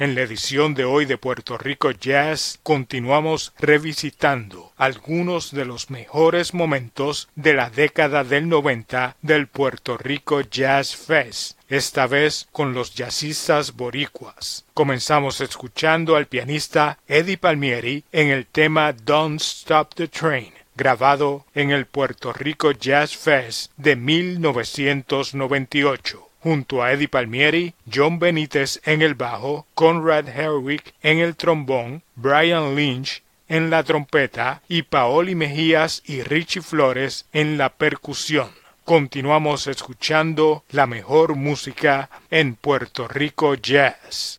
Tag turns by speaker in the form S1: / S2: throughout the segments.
S1: En la edición de hoy de Puerto Rico Jazz continuamos revisitando algunos de los mejores momentos de la década del 90 del Puerto Rico Jazz Fest, esta vez con los jazzistas boricuas. Comenzamos escuchando al pianista Eddie Palmieri en el tema Don't Stop the Train grabado en el Puerto Rico Jazz Fest de 1998 junto a Eddie Palmieri, John Benítez en el bajo, Conrad Herwick en el trombón, Brian Lynch en la trompeta y Paoli Mejías y Richie Flores en la percusión. Continuamos escuchando la mejor música en Puerto Rico Jazz.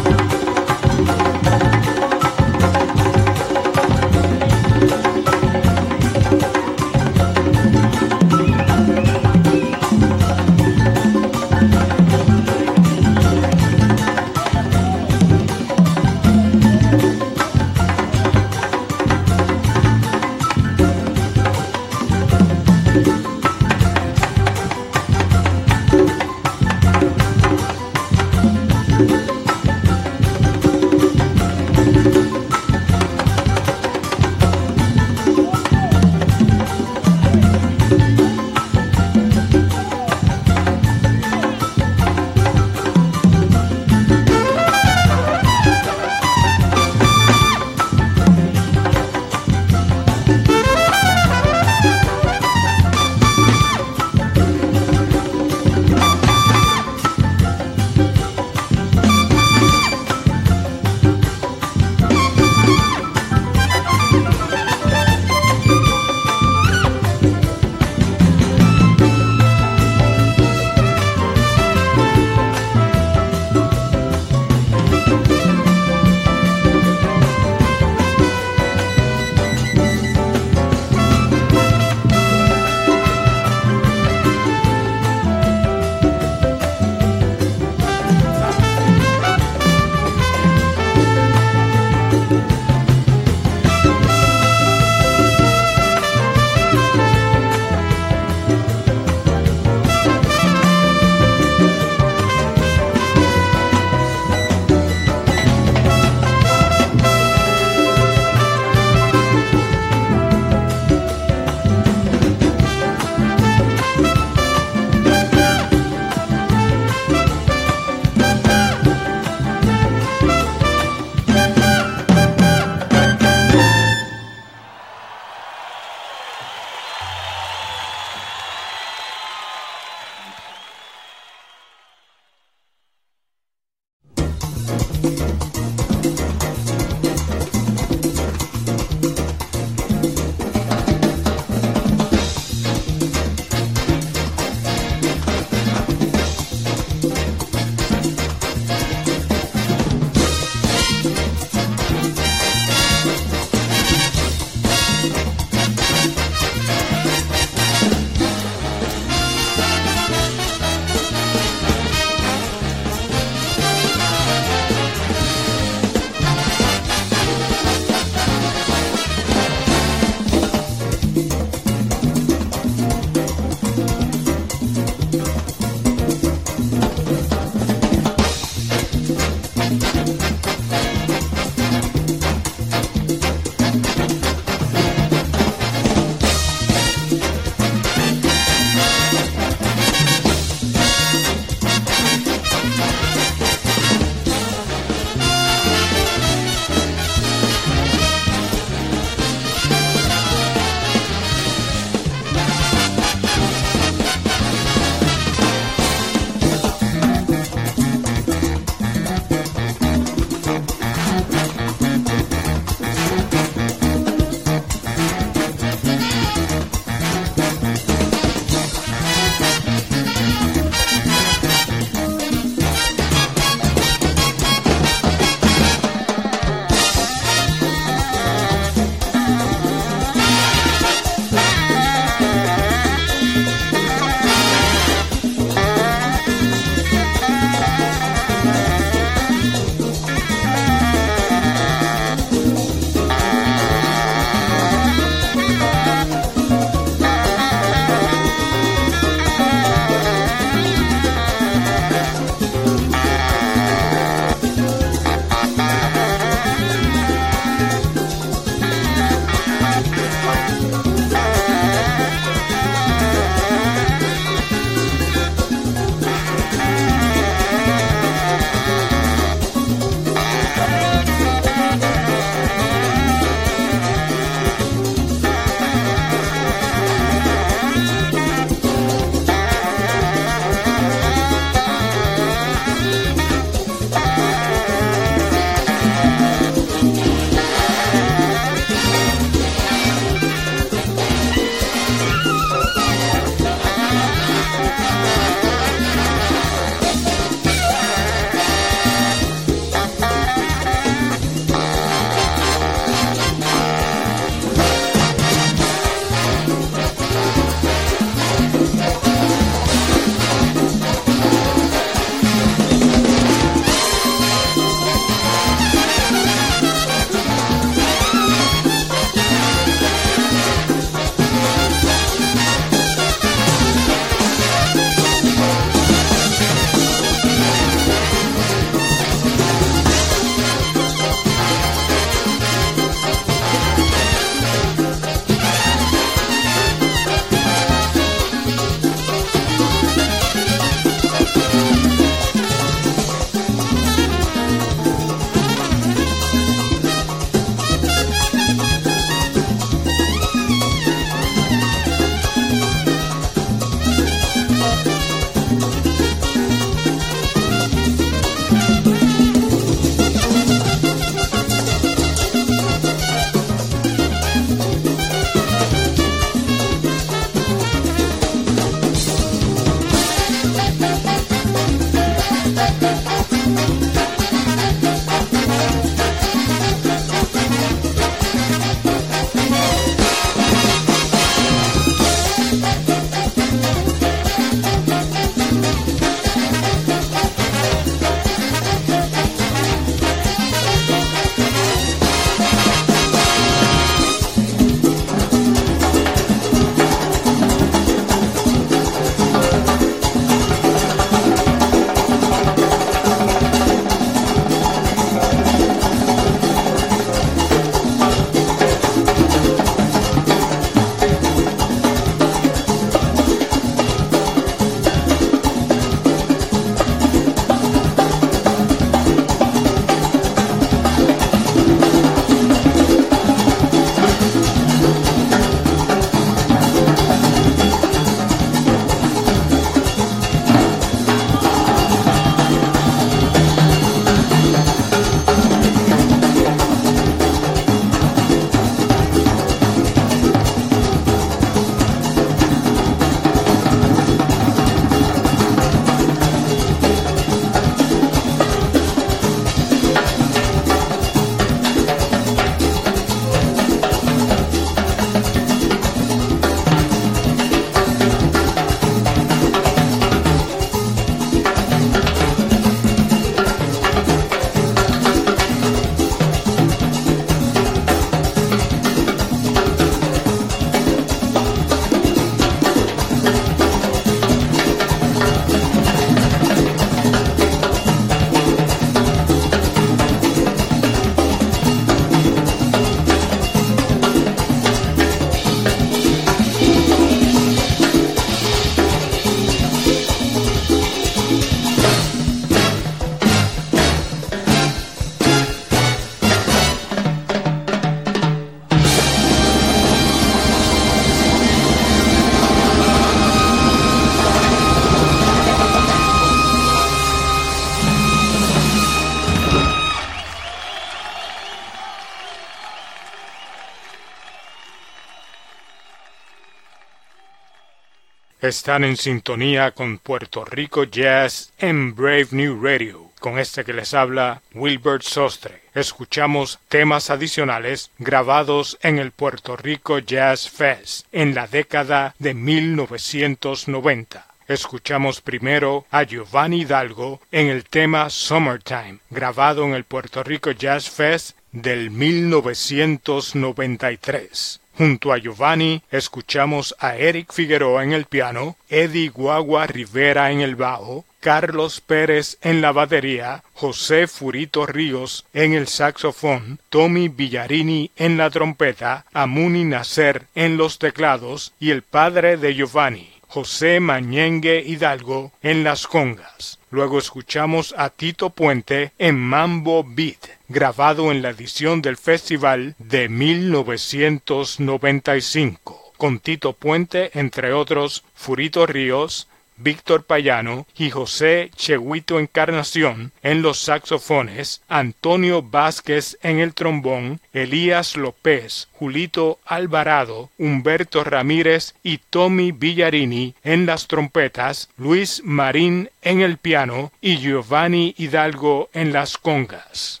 S1: Están en sintonía con Puerto Rico Jazz en Brave New Radio. Con este que les habla Wilbert Sostre. Escuchamos temas adicionales grabados en el Puerto Rico Jazz Fest en la década de 1990. Escuchamos primero a Giovanni Hidalgo en el tema Summertime, grabado en el Puerto Rico Jazz Fest del 1993. Junto a Giovanni escuchamos a Eric Figueroa en el piano, Eddie Guagua Rivera en el bajo, Carlos Pérez en la batería, José Furito Ríos en el saxofón, Tommy Villarini en la trompeta, Amuni Nacer en los teclados y el padre de Giovanni, José Mañengue Hidalgo en las congas. Luego escuchamos a Tito Puente en Mambo Beat, grabado en la edición del festival de 1995, con Tito Puente, entre otros, Furito Ríos, Víctor Payano y José Chehuito Encarnación en los saxofones, Antonio Vázquez en el trombón, Elías López, Julito Alvarado, Humberto Ramírez y Tommy Villarini en las trompetas, Luis Marín en el piano y Giovanni Hidalgo en las congas.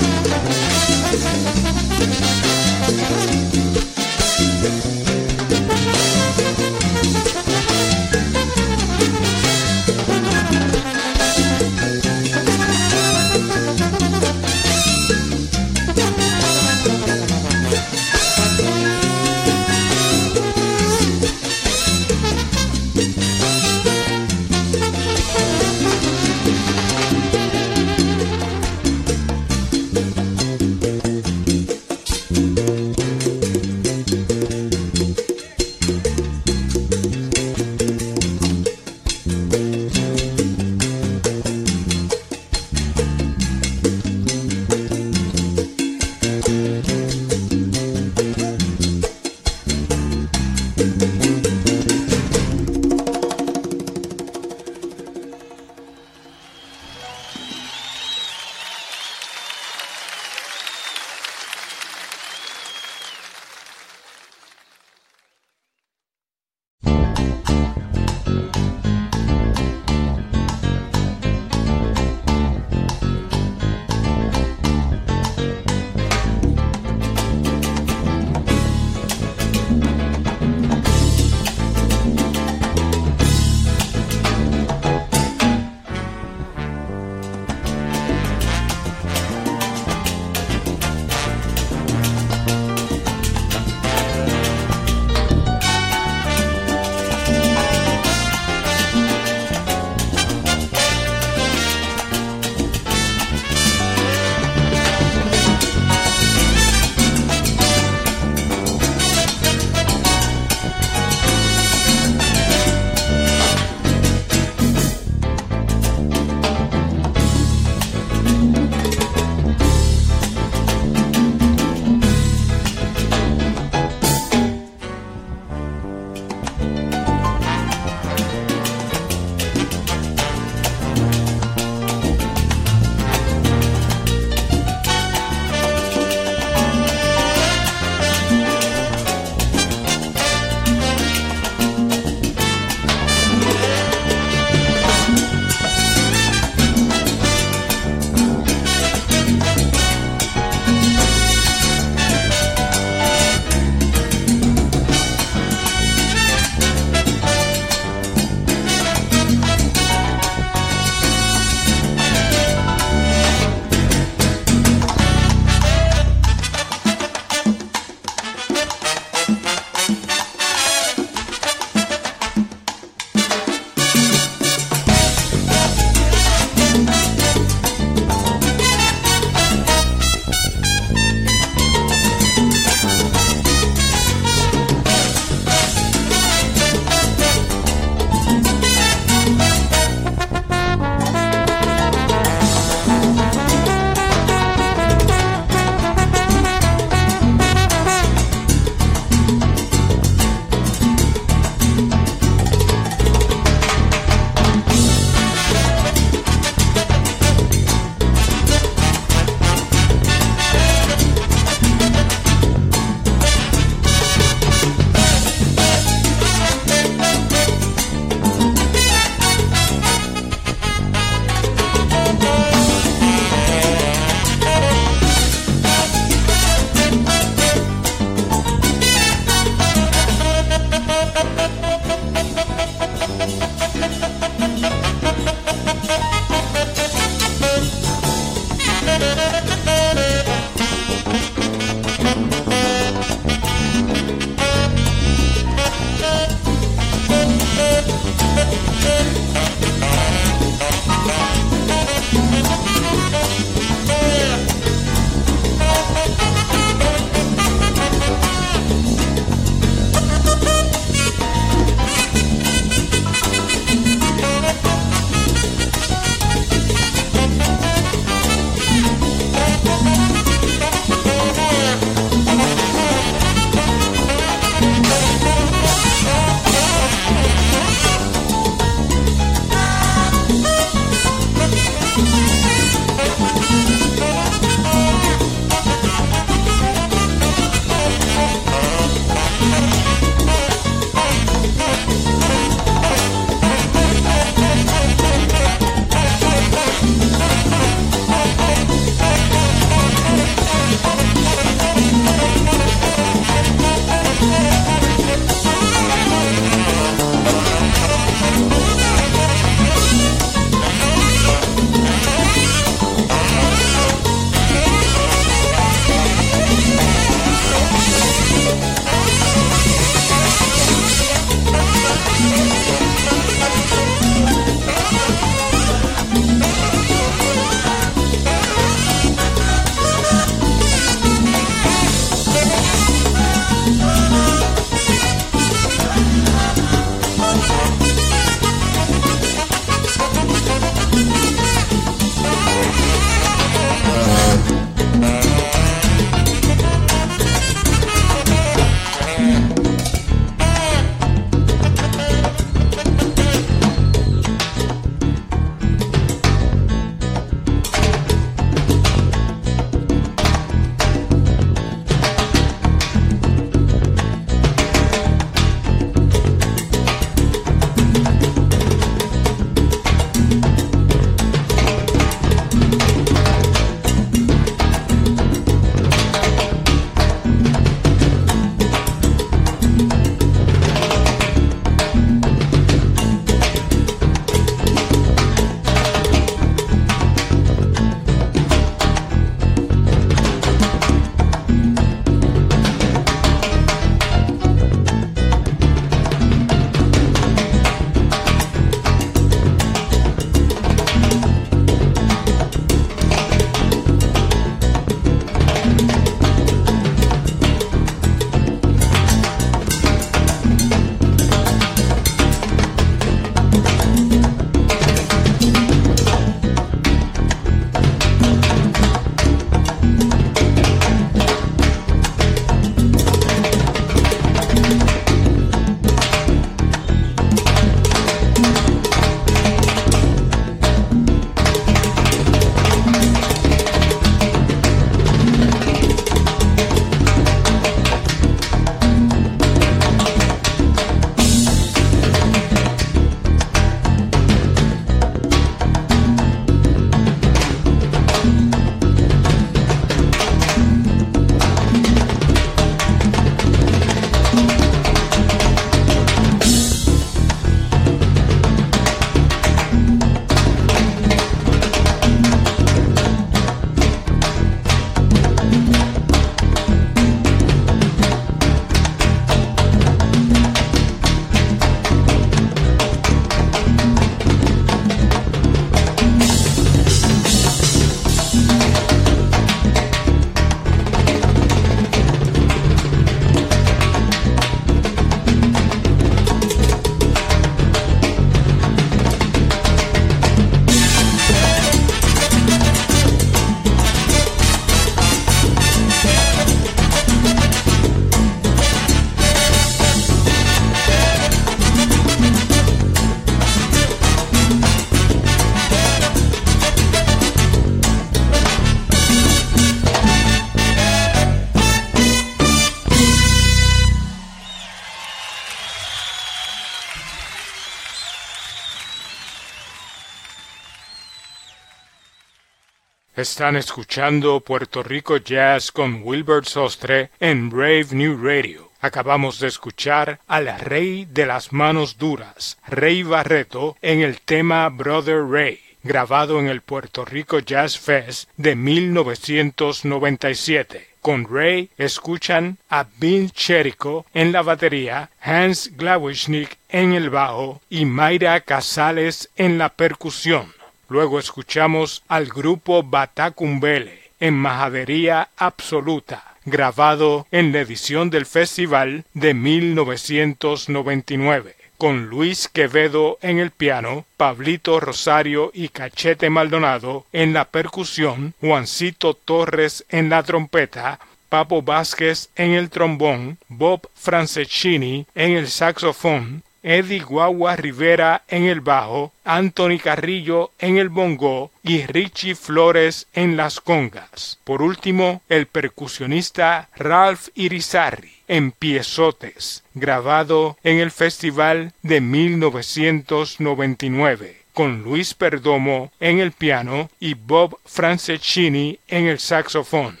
S1: Están escuchando Puerto Rico Jazz con Wilbert Sostre en Brave New Radio. Acabamos de escuchar al rey de las manos duras, Rey Barreto, en el tema Brother Ray, grabado en el Puerto Rico Jazz Fest de 1997. Con Ray escuchan a Vin Cherico en la batería, Hans Glawischnik en el bajo y Mayra Casales en la percusión. Luego escuchamos al grupo Batacumbele en Majadería Absoluta grabado en la edición del festival de 1999, con Luis Quevedo en el piano, Pablito Rosario y Cachete Maldonado en la percusión, Juancito Torres en la trompeta, Papo Vázquez en el trombón, Bob Franceschini en el saxofón, Eddie Guagua Rivera en el bajo, Anthony Carrillo en el bongo y Richie Flores en las congas. Por último, el percusionista Ralph Irizarry en Piezotes, grabado en el Festival de 1999 con Luis Perdomo en el piano y Bob Franceschini en el saxofón.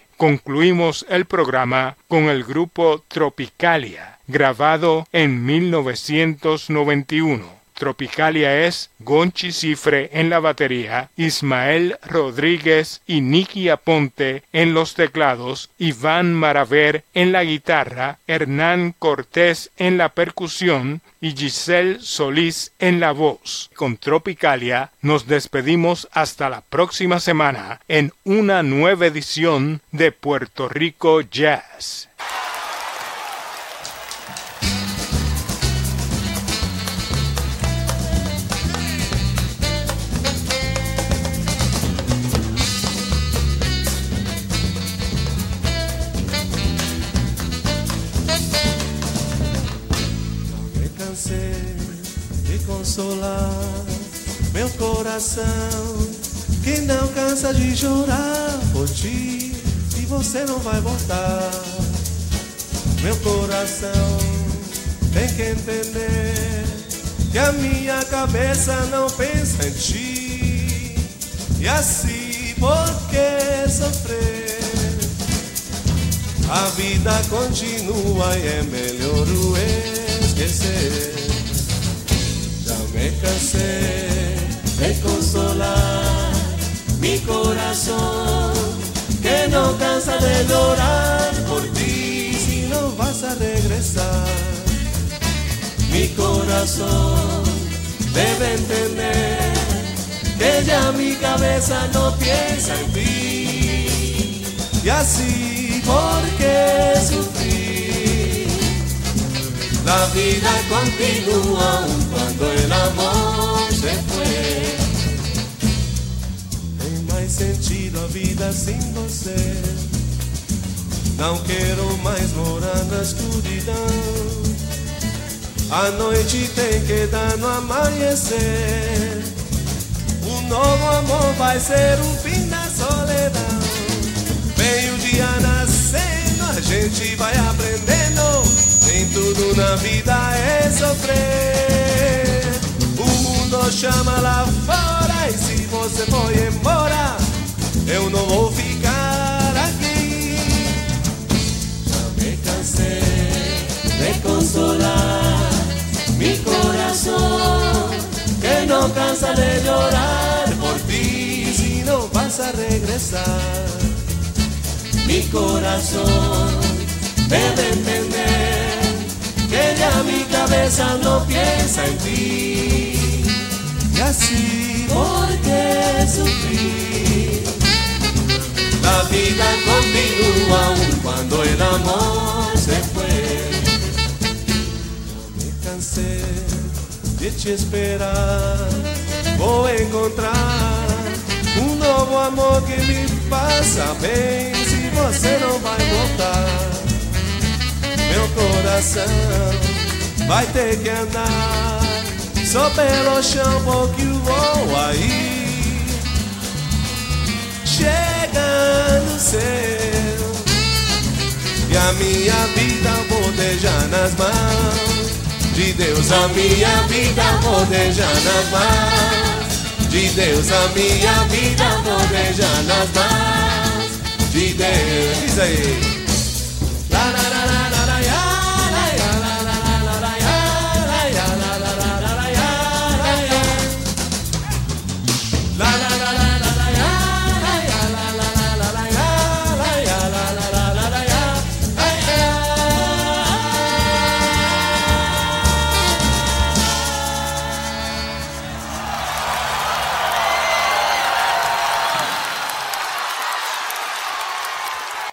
S1: Concluimos el programa con el grupo Tropicalia, grabado en 1991. Tropicalia es Gonchi Cifre en la batería, Ismael Rodríguez y Nicky Aponte en los teclados, Iván Maraver en la guitarra, Hernán Cortés en la percusión y Giselle Solís en la voz. Con Tropicalia nos despedimos hasta la próxima semana en una nueva edición de Puerto Rico Jazz.
S2: Meu coração que não cansa de chorar por ti e você não vai voltar. Meu coração tem que entender que a minha cabeça não pensa em ti e assim por que sofrer? A vida continua e é melhor o esquecer. Me cansé de consolar mi corazón que no cansa de llorar por ti si no vas a regresar. Mi corazón debe entender que ya mi cabeza no piensa en ti y así ¿por qué sufrir. La vida continúa cuando el amor se fue. Tem mais sentido a vida sem você. Não quero mais morar na escuridão. A noite tem que dar no amanhecer. Um novo amor vai ser o fim da solidão. Vem o dia nascendo, a gente vai aprendendo. Nem tudo na vida é sofrer mundo chama lá fora E se você for embora Eu não vou ficar aqui Já me cansei de consolar Mi corazón Que não cansa de llorar por ti Si no vas a regresar. Mi corazón debe entender cabeza no piensa en ti así, ¿por qué sufrir? La vida continúa aún cuando el amor se fue. me cansé de esperar, a encontrar un nuevo amor que me pasa bem você não vai voltar. Meu coração vai ter que andar só pelo chão porque o voo aí chega no céu e a minha vida vou deixar nas mãos de Deus. A minha vida vou deixar nas mãos de Deus. A minha vida vou deixar nas mãos de Deus. Aí.